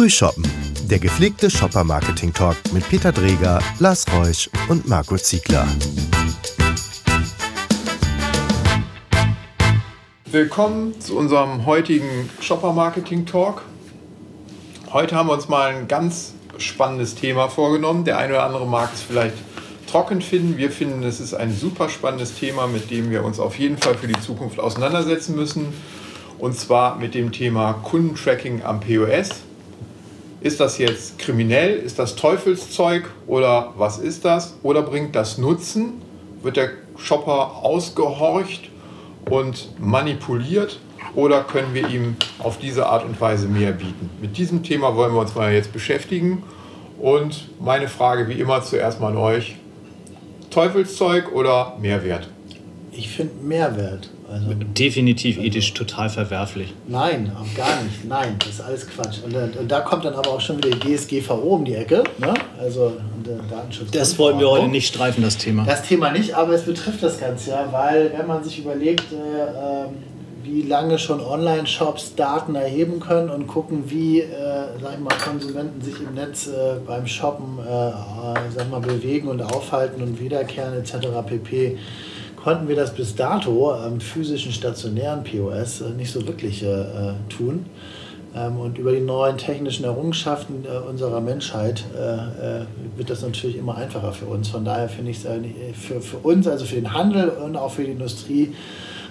Frühshoppen, der gepflegte Shopper-Marketing-Talk mit Peter Dreger, Lars Reusch und Marco Ziegler. Willkommen zu unserem heutigen Shopper-Marketing-Talk. Heute haben wir uns mal ein ganz spannendes Thema vorgenommen. Der eine oder andere mag es vielleicht trocken finden. Wir finden, es ist ein super spannendes Thema, mit dem wir uns auf jeden Fall für die Zukunft auseinandersetzen müssen. Und zwar mit dem Thema Kundentracking am POS. Ist das jetzt kriminell? Ist das Teufelszeug? Oder was ist das? Oder bringt das Nutzen? Wird der Shopper ausgehorcht und manipuliert? Oder können wir ihm auf diese Art und Weise mehr bieten? Mit diesem Thema wollen wir uns mal jetzt beschäftigen. Und meine Frage wie immer zuerst mal an euch. Teufelszeug oder Mehrwert? Ich finde Mehrwert. Also, Definitiv ethisch total verwerflich. Nein, auch gar nicht. Nein, das ist alles Quatsch. Und, und da kommt dann aber auch schon wieder die DSGVO um die Ecke. Ne? Also Datenschutz. Das wollen wir heute nicht streifen, das Thema. Das Thema nicht, aber es betrifft das Ganze ja, weil wenn man sich überlegt, äh, ähm, wie lange schon Online-Shops Daten erheben können und gucken, wie äh, sag ich mal, Konsumenten sich im Netz äh, beim Shoppen äh, sag mal, bewegen und aufhalten und wiederkehren etc. pp konnten wir das bis dato am physischen stationären POS äh, nicht so wirklich äh, tun. Ähm, und über die neuen technischen Errungenschaften äh, unserer Menschheit wird das natürlich immer einfacher für uns. Von daher finde ich es für, für uns, also für den Handel und auch für die Industrie,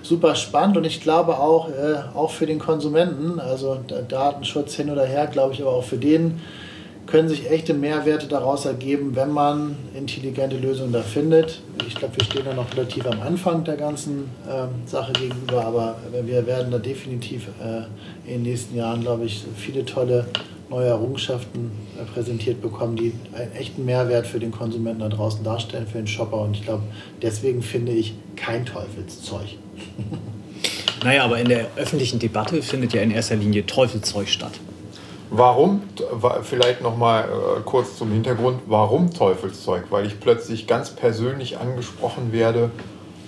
super spannend und ich glaube auch, auch für den Konsumenten, also Datenschutz hin oder her, glaube ich aber auch für den, können sich echte Mehrwerte daraus ergeben, wenn man intelligente Lösungen da findet. Ich glaube, wir stehen da noch relativ am Anfang der ganzen äh, Sache gegenüber, aber wir werden da definitiv äh, in den nächsten Jahren, glaube ich, viele tolle neue Errungenschaften äh, präsentiert bekommen, die einen echten Mehrwert für den Konsumenten da draußen darstellen, für den Shopper. Und ich glaube, deswegen finde ich kein Teufelszeug. Naja, aber in der öffentlichen Debatte findet ja in erster Linie Teufelszeug statt. Warum, vielleicht noch mal äh, kurz zum Hintergrund, warum Teufelszeug? Weil ich plötzlich ganz persönlich angesprochen werde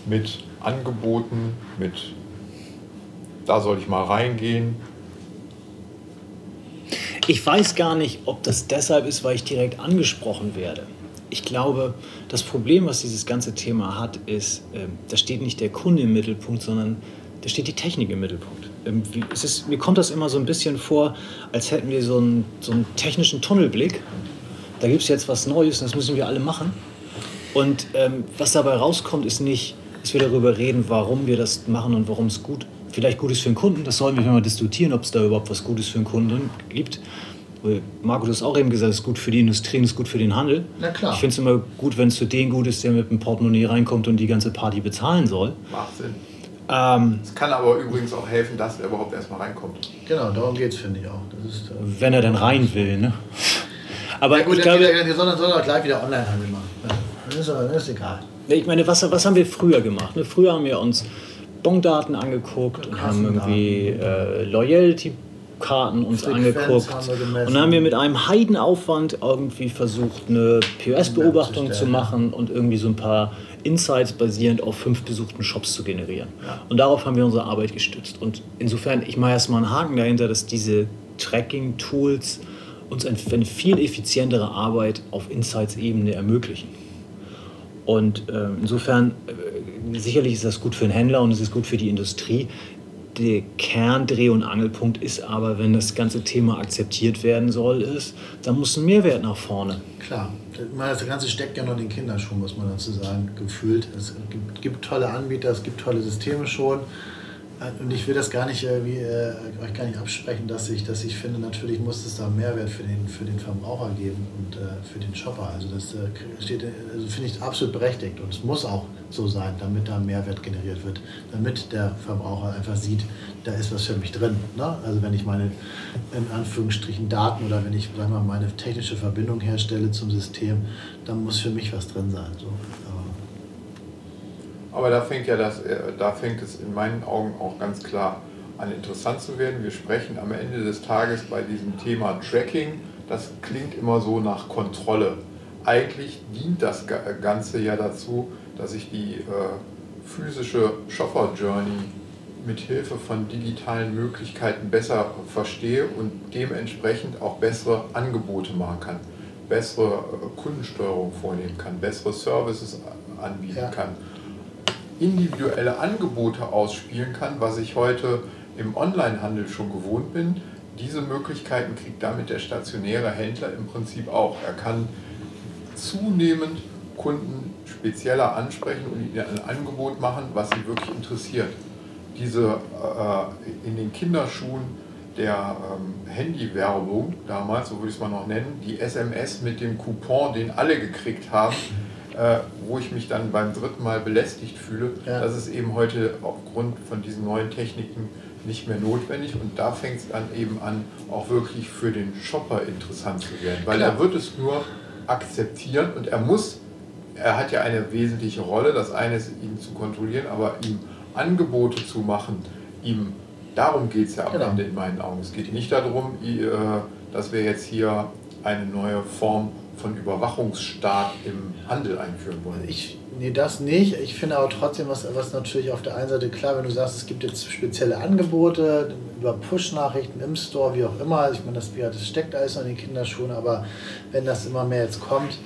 mit Angeboten, mit da soll ich mal reingehen. Ich weiß gar nicht, ob das deshalb ist, weil ich direkt angesprochen werde. Ich glaube, das Problem, was dieses ganze Thema hat, ist, äh, da steht nicht der Kunde im Mittelpunkt, sondern da steht die Technik im Mittelpunkt. Ähm, ist, mir kommt das immer so ein bisschen vor, als hätten wir so einen, so einen technischen Tunnelblick. Da gibt es jetzt was Neues und das müssen wir alle machen. Und ähm, was dabei rauskommt, ist nicht, dass wir darüber reden, warum wir das machen und warum es gut, vielleicht gut ist für den Kunden. Das sollen wir mal diskutieren, ob es da überhaupt was Gutes für den Kunden gibt. Marco, du hast auch eben gesagt, es ist gut für die Industrie und es ist gut für den Handel. Na klar. Ich finde es immer gut, wenn es für den gut ist, der mit dem Portemonnaie reinkommt und die ganze Party bezahlen soll. Macht Sinn. Ähm, es kann aber übrigens auch helfen, dass er überhaupt erstmal reinkommt. Genau, darum geht es, finde ich auch. Ist, äh, Wenn er denn rein will, ne? Aber ja, gut, ich glaube, wir sollen dann gleich wieder Onlinehandel machen. Das ist, das ist egal. Ich meine, was, was haben wir früher gemacht? Ne? Früher haben wir uns Bondaten angeguckt und haben irgendwie äh, Loyalty Karten uns angeguckt. und dann haben wir mit einem Heidenaufwand irgendwie versucht, eine POS-Beobachtung zu machen und irgendwie so ein paar Insights basierend auf fünf besuchten Shops zu generieren. Und darauf haben wir unsere Arbeit gestützt. Und insofern, ich mache erstmal einen Haken dahinter, dass diese Tracking-Tools uns eine viel effizientere Arbeit auf Insights-Ebene ermöglichen. Und äh, insofern, äh, sicherlich ist das gut für den Händler und es ist gut für die Industrie der Kerndreh- und Angelpunkt ist aber, wenn das ganze Thema akzeptiert werden soll, ist, dann muss ein Mehrwert nach vorne. Klar, das Ganze steckt ja noch in den Kinderschuhen, muss man dazu sagen, gefühlt. Es gibt, gibt tolle Anbieter, es gibt tolle Systeme schon. Und ich will das gar nicht, irgendwie, äh, euch gar nicht absprechen, dass ich, dass ich finde, natürlich muss es da Mehrwert für den, für den Verbraucher geben und äh, für den Shopper. Also das äh, steht, also finde ich absolut berechtigt und es muss auch so sein, damit da Mehrwert generiert wird, damit der Verbraucher einfach sieht, da ist was für mich drin. Ne? Also wenn ich meine in Anführungsstrichen Daten oder wenn ich sagen wir, meine technische Verbindung herstelle zum System, dann muss für mich was drin sein. So. Aber da fängt ja das, äh, da fängt es in meinen Augen auch ganz klar an interessant zu werden. Wir sprechen am Ende des Tages bei diesem Thema Tracking. Das klingt immer so nach Kontrolle. Eigentlich dient das Ganze ja dazu, dass ich die äh, physische Shopper Journey mit Hilfe von digitalen Möglichkeiten besser verstehe und dementsprechend auch bessere Angebote machen kann, bessere äh, Kundensteuerung vornehmen kann, bessere Services anbieten ja. kann, individuelle Angebote ausspielen kann, was ich heute im Onlinehandel schon gewohnt bin. Diese Möglichkeiten kriegt damit der stationäre Händler im Prinzip auch. Er kann zunehmend Kunden spezieller ansprechen und ihnen ein Angebot machen, was sie wirklich interessiert. Diese äh, in den Kinderschuhen der ähm, Handywerbung damals, so würde ich es mal noch nennen, die SMS mit dem Coupon, den alle gekriegt haben, äh, wo ich mich dann beim dritten Mal belästigt fühle, ja. das ist eben heute aufgrund von diesen neuen Techniken nicht mehr notwendig und da fängt es dann eben an, auch wirklich für den Shopper interessant zu werden, weil Klar. er wird es nur akzeptieren und er muss, er hat ja eine wesentliche Rolle, das eine ist, ihn zu kontrollieren, aber ihm Angebote zu machen, ihm, darum geht es ja am genau. Ende in meinen Augen. Es geht nicht darum, äh, dass wir jetzt hier eine neue Form von Überwachungsstaat im Handel einführen wollen. Ich, nee, das nicht. Ich finde aber trotzdem, was, was natürlich auf der einen Seite klar, wenn du sagst, es gibt jetzt spezielle Angebote über Push-Nachrichten im Store, wie auch immer. Ich meine, das, das steckt alles in den Kinderschuhen, aber wenn das immer mehr jetzt kommt,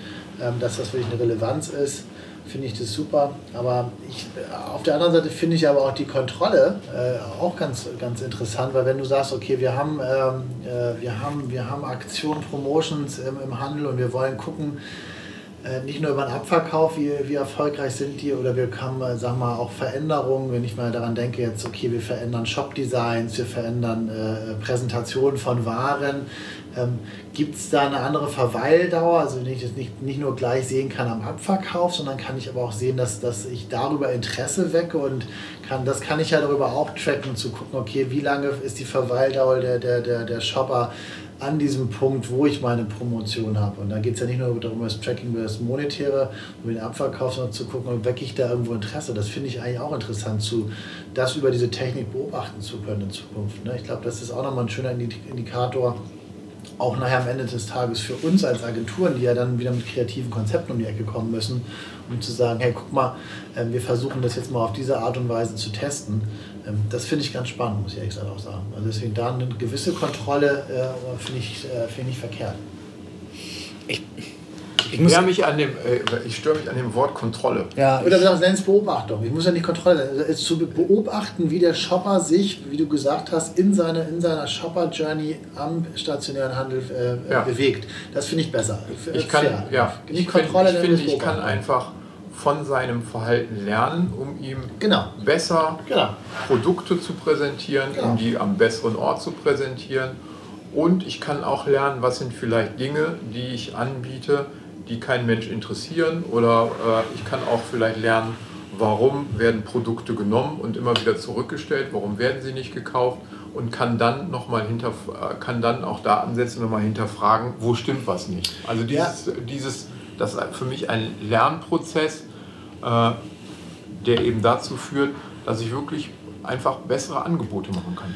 ähm, dass das wirklich eine Relevanz ist, finde ich das super. Aber ich, auf der anderen Seite finde ich aber auch die Kontrolle äh, auch ganz, ganz interessant, weil wenn du sagst, okay, wir haben, ähm, äh, wir haben, wir haben Aktionen, Promotions im, im Handel und wir wollen gucken, äh, nicht nur über den Abverkauf, wie, wie erfolgreich sind die, oder wir haben, äh, wir mal, auch Veränderungen, wenn ich mal daran denke, jetzt, okay, wir verändern Shop-Designs, wir verändern äh, Präsentationen von Waren, ähm, Gibt es da eine andere Verweildauer? Also wenn ich das nicht, nicht nur gleich sehen kann am Abverkauf, sondern kann ich aber auch sehen, dass, dass ich darüber Interesse wecke und kann, das kann ich ja darüber auch tracken, zu gucken, okay, wie lange ist die Verweildauer der, der, der, der Shopper an diesem Punkt, wo ich meine Promotion habe. Und da geht es ja nicht nur darum, das Tracking über das Monetäre, über den Abverkauf, sondern zu gucken, wecke ich da irgendwo Interesse. Das finde ich eigentlich auch interessant, zu, das über diese Technik beobachten zu können in Zukunft. Ne? Ich glaube, das ist auch nochmal ein schöner Indikator, auch nachher am Ende des Tages für uns als Agenturen, die ja dann wieder mit kreativen Konzepten um die Ecke kommen müssen, um zu sagen, hey, guck mal, ähm, wir versuchen das jetzt mal auf diese Art und Weise zu testen. Ähm, das finde ich ganz spannend, muss ich ehrlich gesagt auch sagen. Also deswegen da eine gewisse Kontrolle äh, finde ich, äh, find ich verkehrt. Ich ich, muss mich an dem, äh, ich störe mich an dem Wort Kontrolle. Ja, Oder du nennst Beobachtung. Ich muss ja nicht Kontrolle es zu beobachten, wie der Shopper sich, wie du gesagt hast, in, seine, in seiner Shopper-Journey am stationären Handel äh, ja. bewegt. Das finde ich besser. Ich kann, ja, nicht ich Kontrolle, find, ich, find, ich kann einfach von seinem Verhalten lernen, um ihm genau. besser genau. Produkte zu präsentieren, genau. um die am besseren Ort zu präsentieren. Und ich kann auch lernen, was sind vielleicht Dinge, die ich anbiete, die kein Mensch interessieren oder äh, ich kann auch vielleicht lernen, warum werden Produkte genommen und immer wieder zurückgestellt, warum werden sie nicht gekauft und kann dann noch mal hinter äh, kann dann auch da ansetzen und mal hinterfragen, wo stimmt was nicht. Also dieses, ja. dieses das ist für mich ein Lernprozess, äh, der eben dazu führt, dass ich wirklich einfach bessere Angebote machen kann.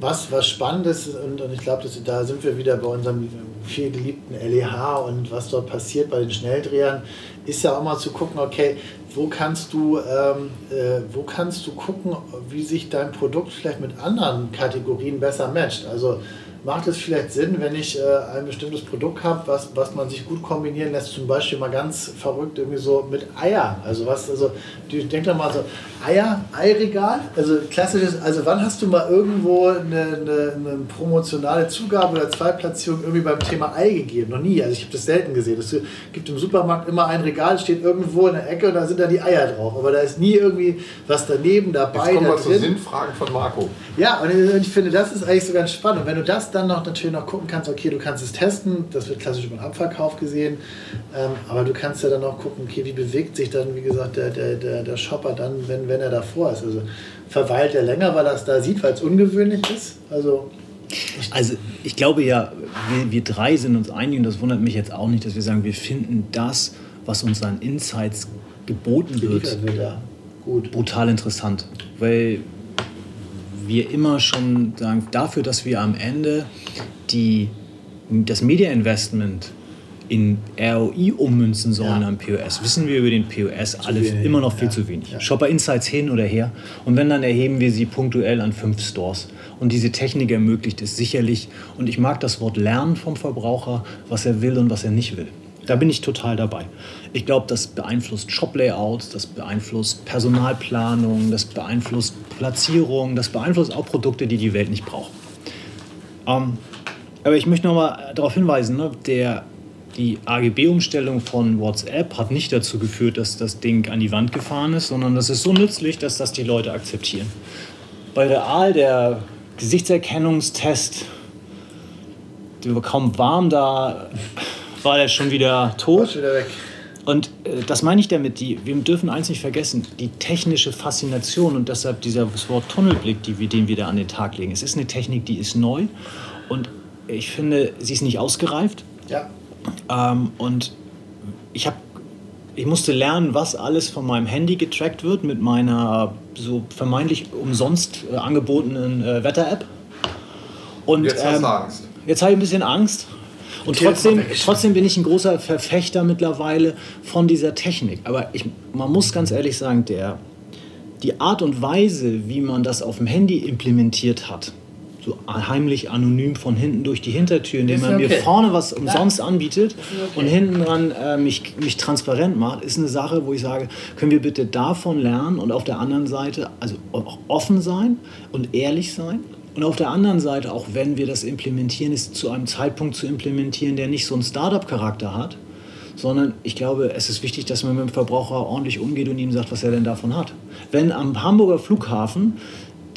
Was, was spannend ist, und, und ich glaube, da sind wir wieder bei unserem viel geliebten LEH und was dort passiert bei den Schnelldrehern, ist ja auch mal zu gucken, okay, wo kannst du, ähm, äh, wo kannst du gucken, wie sich dein Produkt vielleicht mit anderen Kategorien besser matcht. Also macht es vielleicht Sinn, wenn ich äh, ein bestimmtes Produkt habe, was, was man sich gut kombinieren lässt, zum Beispiel mal ganz verrückt irgendwie so mit Eiern. Also was, also denk doch mal so, Eier, Eiregal, also klassisches, also wann hast du mal irgendwo eine, eine, eine promotionale Zugabe oder Zweitplatzierung irgendwie beim Thema Ei gegeben? Noch nie, also ich habe das selten gesehen. Es gibt im Supermarkt immer ein Regal, steht irgendwo in der Ecke und da sind da die Eier drauf. Aber da ist nie irgendwie was daneben, dabei. Jetzt kommen wir zu Sinnfragen von Marco. Ja, und ich finde, das ist eigentlich so ganz spannend. Und wenn du das dann noch natürlich noch gucken kannst, okay, du kannst es testen, das wird klassisch über den Abverkauf gesehen, ähm, aber du kannst ja dann auch gucken, okay, wie bewegt sich dann, wie gesagt, der, der, der, der Shopper dann, wenn, wenn er davor ist. Also verweilt er länger, weil er es da sieht, weil es ungewöhnlich ist? Also also ich glaube ja, wir, wir drei sind uns einig und das wundert mich jetzt auch nicht, dass wir sagen, wir finden das, was uns an Insights geboten wird, wird ja. brutal interessant. Weil wir immer schon sagen, dafür, dass wir am Ende die, das Media Investment in ROI ummünzen sollen ja. am POS, wissen wir über den POS alle immer noch viel ja. zu wenig. Ja. Shopper Insights hin oder her. Und wenn, dann erheben wir sie punktuell an fünf Stores. Und diese Technik ermöglicht es sicherlich. Und ich mag das Wort lernen vom Verbraucher, was er will und was er nicht will. Da bin ich total dabei. Ich glaube, das beeinflusst Shop-Layouts, das beeinflusst Personalplanung, das beeinflusst Platzierung, das beeinflusst auch Produkte, die die Welt nicht braucht. Ähm, aber ich möchte noch mal darauf hinweisen, ne, der die AGB-Umstellung von WhatsApp hat nicht dazu geführt, dass das Ding an die Wand gefahren ist, sondern das ist so nützlich, dass das die Leute akzeptieren. Bei der Aal, der Gesichtserkennungstest, der war kaum warm, da war der schon wieder tot. Wieder weg. Und äh, das meine ich damit, die, wir dürfen eins nicht vergessen, die technische Faszination und deshalb dieser Wort Tunnelblick, die wir, den wir da an den Tag legen. Es ist eine Technik, die ist neu und ich finde, sie ist nicht ausgereift. Ja. Ähm, und ich habe ich musste lernen, was alles von meinem Handy getrackt wird mit meiner so vermeintlich umsonst äh, angebotenen äh, Wetter-App. Und jetzt hast ähm, du Angst. Jetzt habe ich ein bisschen Angst. Und trotzdem, trotzdem bin ich ein großer Verfechter mittlerweile von dieser Technik. Aber ich, man muss ganz ehrlich sagen, der, die Art und Weise, wie man das auf dem Handy implementiert hat, so heimlich anonym von hinten durch die Hintertür, indem man okay. mir vorne was umsonst anbietet okay. und hinten dran äh, mich, mich transparent macht, ist eine Sache, wo ich sage, können wir bitte davon lernen und auf der anderen Seite also auch offen sein und ehrlich sein. Und auf der anderen Seite, auch wenn wir das implementieren, ist zu einem Zeitpunkt zu implementieren, der nicht so einen Startup-Charakter hat, sondern ich glaube, es ist wichtig, dass man mit dem Verbraucher ordentlich umgeht und ihm sagt, was er denn davon hat. Wenn am Hamburger Flughafen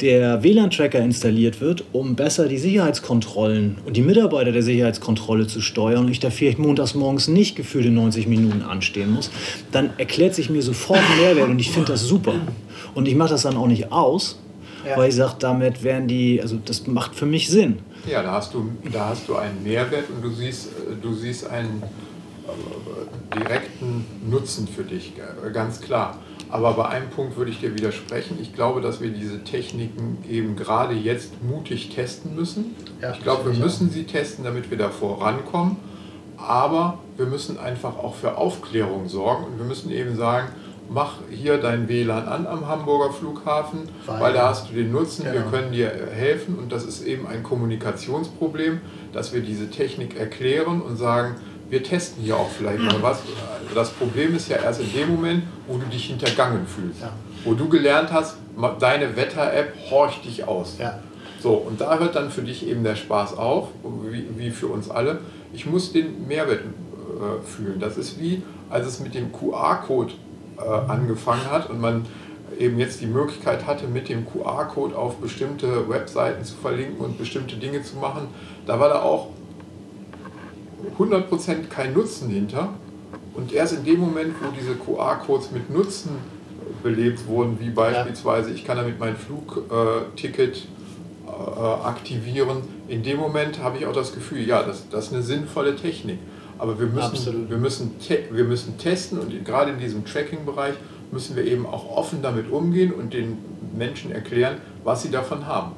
der WLAN-Tracker installiert wird, um besser die Sicherheitskontrollen und die Mitarbeiter der Sicherheitskontrolle zu steuern und ich da vielleicht montags morgens nicht gefühlte 90 Minuten anstehen muss, dann erklärt sich mir sofort ein Mehrwert und ich finde das super. Und ich mache das dann auch nicht aus, ja. weil ich sage, damit werden die, also das macht für mich Sinn. Ja, da hast du, da hast du einen Mehrwert und du siehst, du siehst einen äh, direkten Nutzen für dich, ganz klar. Aber bei einem Punkt würde ich dir widersprechen. Ich glaube, dass wir diese Techniken eben gerade jetzt mutig testen müssen. Ja, ich glaube, wir müssen sie testen, damit wir da vorankommen. Aber wir müssen einfach auch für Aufklärung sorgen und wir müssen eben sagen, mach hier dein WLAN an am Hamburger Flughafen, weil, weil da hast du den Nutzen, genau. wir können dir helfen und das ist eben ein Kommunikationsproblem, dass wir diese Technik erklären und sagen, wir testen hier auch vielleicht mal was. Das Problem ist ja erst in dem Moment, wo du dich hintergangen fühlst. Ja. Wo du gelernt hast, deine Wetter-App horcht dich aus. Ja. So, und da hört dann für dich eben der Spaß auf, wie, wie für uns alle. Ich muss den Mehrwert äh, fühlen. Das ist wie, als es mit dem QR-Code angefangen hat und man eben jetzt die Möglichkeit hatte, mit dem QR-Code auf bestimmte Webseiten zu verlinken und bestimmte Dinge zu machen. Da war da auch 100% kein Nutzen hinter. Und erst in dem Moment, wo diese QR-Codes mit Nutzen belebt wurden, wie beispielsweise ich kann damit mein Flugticket äh, aktivieren, in dem Moment habe ich auch das Gefühl, ja, das, das ist eine sinnvolle Technik. Aber wir müssen, wir müssen, wir müssen testen und gerade in diesem Tracking-Bereich müssen wir eben auch offen damit umgehen und den Menschen erklären, was sie davon haben.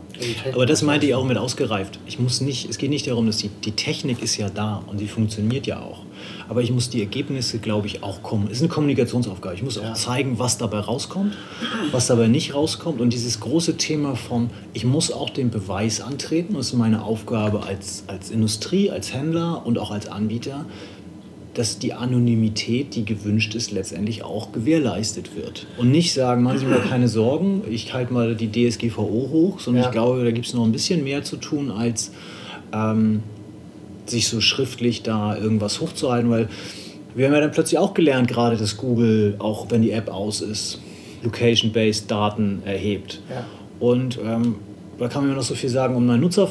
Aber das meinte ich auch mit ausgereift. Ich muss nicht, es geht nicht darum, dass die, die Technik ist ja da und sie funktioniert ja auch. Aber ich muss die Ergebnisse, glaube ich, auch kommen. Es ist eine Kommunikationsaufgabe. Ich muss auch zeigen, was dabei rauskommt, was dabei nicht rauskommt. Und dieses große Thema von, ich muss auch den Beweis antreten, das ist meine Aufgabe als, als Industrie, als Händler und auch als Anbieter, dass die Anonymität, die gewünscht ist, letztendlich auch gewährleistet wird. Und nicht sagen, machen Sie mir keine Sorgen, ich halte mal die DSGVO hoch, sondern ja. ich glaube, da gibt es noch ein bisschen mehr zu tun, als ähm, sich so schriftlich da irgendwas hochzuhalten, weil wir haben ja dann plötzlich auch gelernt, gerade dass Google, auch wenn die App aus ist, Location-based Daten erhebt. Ja. Und ähm, da kann man mir noch so viel sagen, um einen Nutzer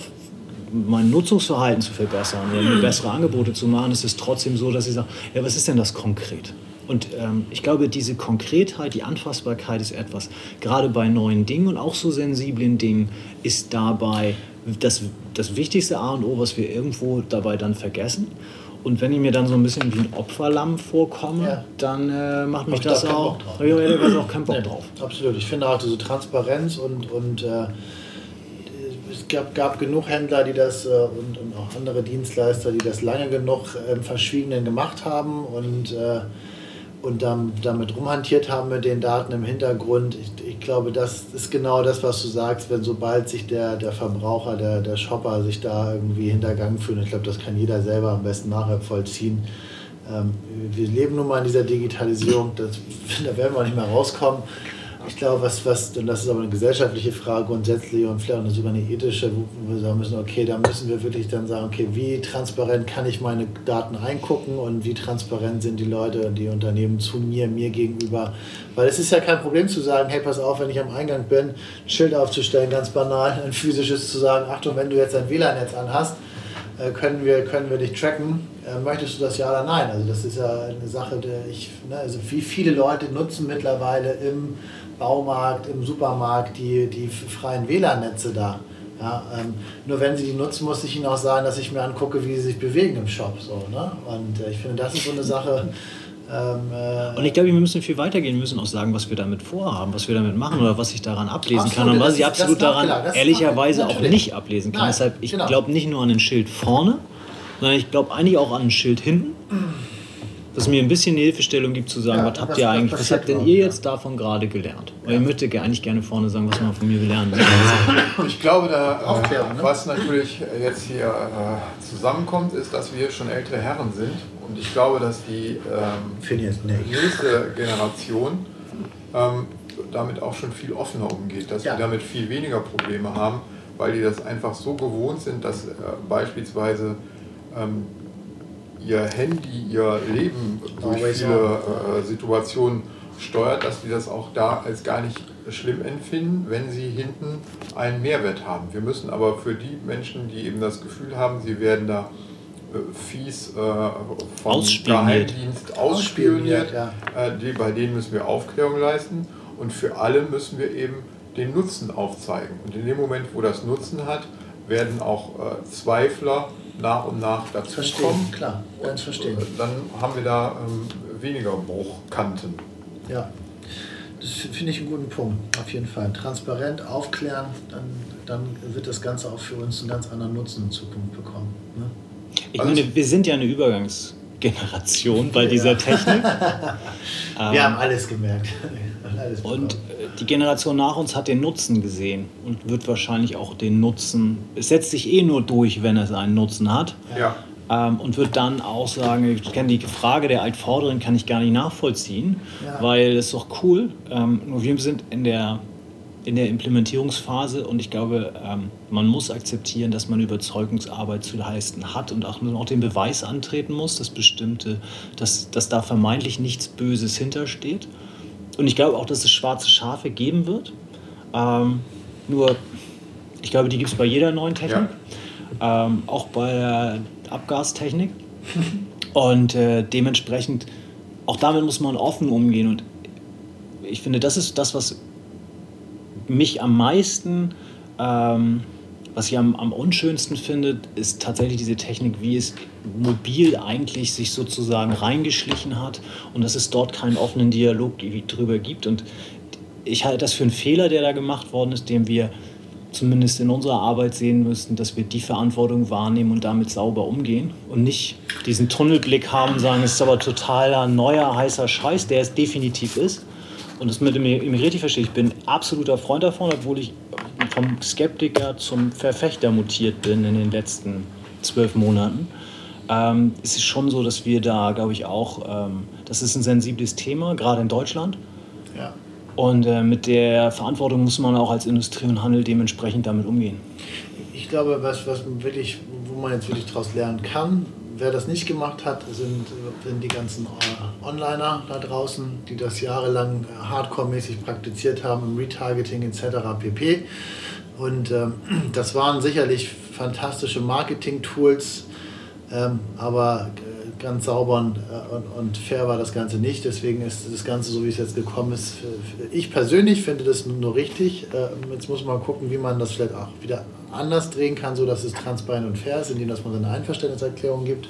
mein Nutzungsverhalten zu verbessern oder mir bessere Angebote zu machen, ist es trotzdem so, dass ich sage, ja, was ist denn das konkret? Und ähm, ich glaube, diese Konkretheit, die Anfassbarkeit ist etwas, gerade bei neuen Dingen und auch so sensiblen Dingen, ist dabei das, das wichtigste A und O, was wir irgendwo dabei dann vergessen. Und wenn ich mir dann so ein bisschen wie ein Opferlamm vorkomme, ja. dann äh, macht mich das auch, habe ich auch keinen Bock nee, drauf. Absolut. Ich finde auch diese Transparenz und, und äh, gab, gab genug Händler, die das äh, und, und, auch andere Dienstleister, die das lange genug im ähm, Verschwiegenen gemacht haben und, äh, und dann, damit rumhantiert haben mit den Daten im Hintergrund. Ich, ich, glaube, das ist genau das, was du sagst, wenn sobald sich der, der Verbraucher, der, der Shopper sich da irgendwie hintergangen fühlt. Ich glaube, das kann jeder selber am besten nachvollziehen. Ähm, wir leben nun mal in dieser Digitalisierung, das, da werden wir nicht mehr rauskommen. Ich glaube, was, was, und das ist aber eine gesellschaftliche Frage grundsätzlich und vielleicht auch sogar eine ethische, wo wir sagen müssen, okay, da müssen wir wirklich dann sagen, okay, wie transparent kann ich meine Daten reingucken und wie transparent sind die Leute und die Unternehmen zu mir, mir gegenüber. Weil es ist ja kein Problem zu sagen, hey, pass auf, wenn ich am Eingang bin, ein Schild aufzustellen, ganz banal, ein physisches zu sagen, Achtung, wenn du jetzt ein WLAN-Netz anhast, äh, können wir, können wir dich tracken. Äh, möchtest du das ja oder nein? Also das ist ja eine Sache, der ich, ne, also wie viele Leute nutzen mittlerweile im Baumarkt, im Supermarkt die, die freien WLAN-Netze da. Ja, ähm, nur wenn sie die nutzen, muss ich ihnen auch sagen, dass ich mir angucke, wie sie sich bewegen im Shop. So, ne? Und äh, ich finde, das ist so eine Sache. Ähm, äh, und ich glaube, wir müssen viel weitergehen. Wir müssen auch sagen, was wir damit vorhaben, was wir damit machen oder was ich daran ablesen so, kann und was ich absolut daran ehrlicherweise auch nicht ablesen kann. Nein, Deshalb, ich genau. glaube nicht nur an ein Schild vorne, sondern ich glaube eigentlich auch an ein Schild hinten dass mir ein bisschen eine Hilfestellung gibt, zu sagen, ja, was habt ihr eigentlich, was habt denn ihr jetzt davon gerade gelernt? Weil ja. ich möchte eigentlich gerne vorne sagen, was man von mir lernen Ich glaube, da, äh, ne? was natürlich jetzt hier äh, zusammenkommt, ist, dass wir schon ältere Herren sind. Und ich glaube, dass die ähm, nächste Generation ähm, damit auch schon viel offener umgeht, dass ja. wir damit viel weniger Probleme haben, weil die das einfach so gewohnt sind, dass äh, beispielsweise ähm, ihr Handy, ihr Leben durch viele äh, Situationen steuert, dass die das auch da als gar nicht schlimm empfinden, wenn sie hinten einen Mehrwert haben. Wir müssen aber für die Menschen, die eben das Gefühl haben, sie werden da äh, fies äh, vom Geheimdienst ausspioniert, ja. äh, die, bei denen müssen wir Aufklärung leisten und für alle müssen wir eben den Nutzen aufzeigen. Und in dem Moment, wo das Nutzen hat, werden auch äh, Zweifler nach und nach dazu verstehen, kommen. klar, ganz verstehen. Dann haben wir da ähm, weniger Bruchkanten. Ja, das finde ich einen guten Punkt, auf jeden Fall. Transparent, aufklären, dann, dann wird das Ganze auch für uns einen ganz anderen Nutzen in Zukunft bekommen. Ne? Ich also meine, wir sind ja eine Übergangsgeneration bei dieser Technik. wir ähm, haben alles gemerkt. alles und die Generation nach uns hat den Nutzen gesehen und wird wahrscheinlich auch den Nutzen, es setzt sich eh nur durch, wenn es einen Nutzen hat. Ja. Ähm, und wird dann auch sagen, ich kann die Frage der Altvorderen kann ich gar nicht nachvollziehen, ja. weil es ist doch cool. Ähm, nur wir sind in der, in der Implementierungsphase und ich glaube, ähm, man muss akzeptieren, dass man Überzeugungsarbeit zu leisten hat und auch noch den Beweis antreten muss, dass bestimmte, dass, dass da vermeintlich nichts Böses hintersteht. Und ich glaube auch, dass es schwarze Schafe geben wird. Ähm, nur, ich glaube, die gibt es bei jeder neuen Technik. Ja. Ähm, auch bei der Abgastechnik. Und äh, dementsprechend, auch damit muss man offen umgehen. Und ich finde, das ist das, was mich am meisten ähm, was ich am, am unschönsten finde, ist tatsächlich diese Technik, wie es mobil eigentlich sich sozusagen reingeschlichen hat und dass es dort keinen offenen Dialog drüber gibt. Und ich halte das für einen Fehler, der da gemacht worden ist, den wir zumindest in unserer Arbeit sehen müssten, dass wir die Verantwortung wahrnehmen und damit sauber umgehen und nicht diesen Tunnelblick haben, sagen, es ist aber totaler neuer heißer Scheiß, der es definitiv ist. Und das mit dem Immigrati verstehe ich, bin absoluter Freund davon, obwohl ich vom Skeptiker zum Verfechter mutiert bin in den letzten zwölf Monaten. Ähm, es ist schon so, dass wir da, glaube ich, auch, ähm, das ist ein sensibles Thema, gerade in Deutschland. Ja. Und äh, mit der Verantwortung muss man auch als Industrie und Handel dementsprechend damit umgehen. Ich glaube, was, was wirklich, wo man jetzt wirklich daraus lernen kann, wer das nicht gemacht hat, sind, sind die ganzen äh, Onliner da draußen, die das jahrelang äh, hardcore-mäßig praktiziert haben im Retargeting etc. pp. Und ähm, das waren sicherlich fantastische Marketing-Tools, ähm, aber äh, ganz sauber und, und, und, fair war das Ganze nicht. Deswegen ist das Ganze, so wie es jetzt gekommen ist, ich persönlich finde das nur richtig. Äh, jetzt muss man gucken, wie man das vielleicht auch wieder anders drehen kann, so dass es transparent und fair ist, indem dass man eine Einverständniserklärung gibt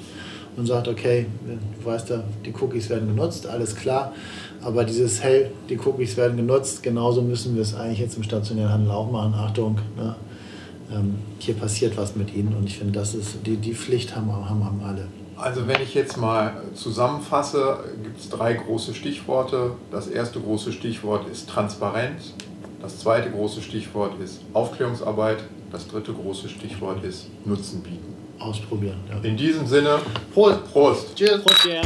und sagt, okay, du weißt ja, die Cookies werden genutzt, alles klar. Aber dieses, hey, die Cookies werden genutzt, genauso müssen wir es eigentlich jetzt im stationären Handel auch machen. Achtung, ne? ähm, hier passiert was mit ihnen. Und ich finde, das ist die, die Pflicht haben, haben, haben alle. Also wenn ich jetzt mal zusammenfasse, gibt es drei große Stichworte. Das erste große Stichwort ist Transparenz. Das zweite große Stichwort ist Aufklärungsarbeit. Das dritte große Stichwort ist Nutzen bieten. Ausprobieren. Ja. In diesem Sinne, Prost. Prost. Cheers. Prost, yeah.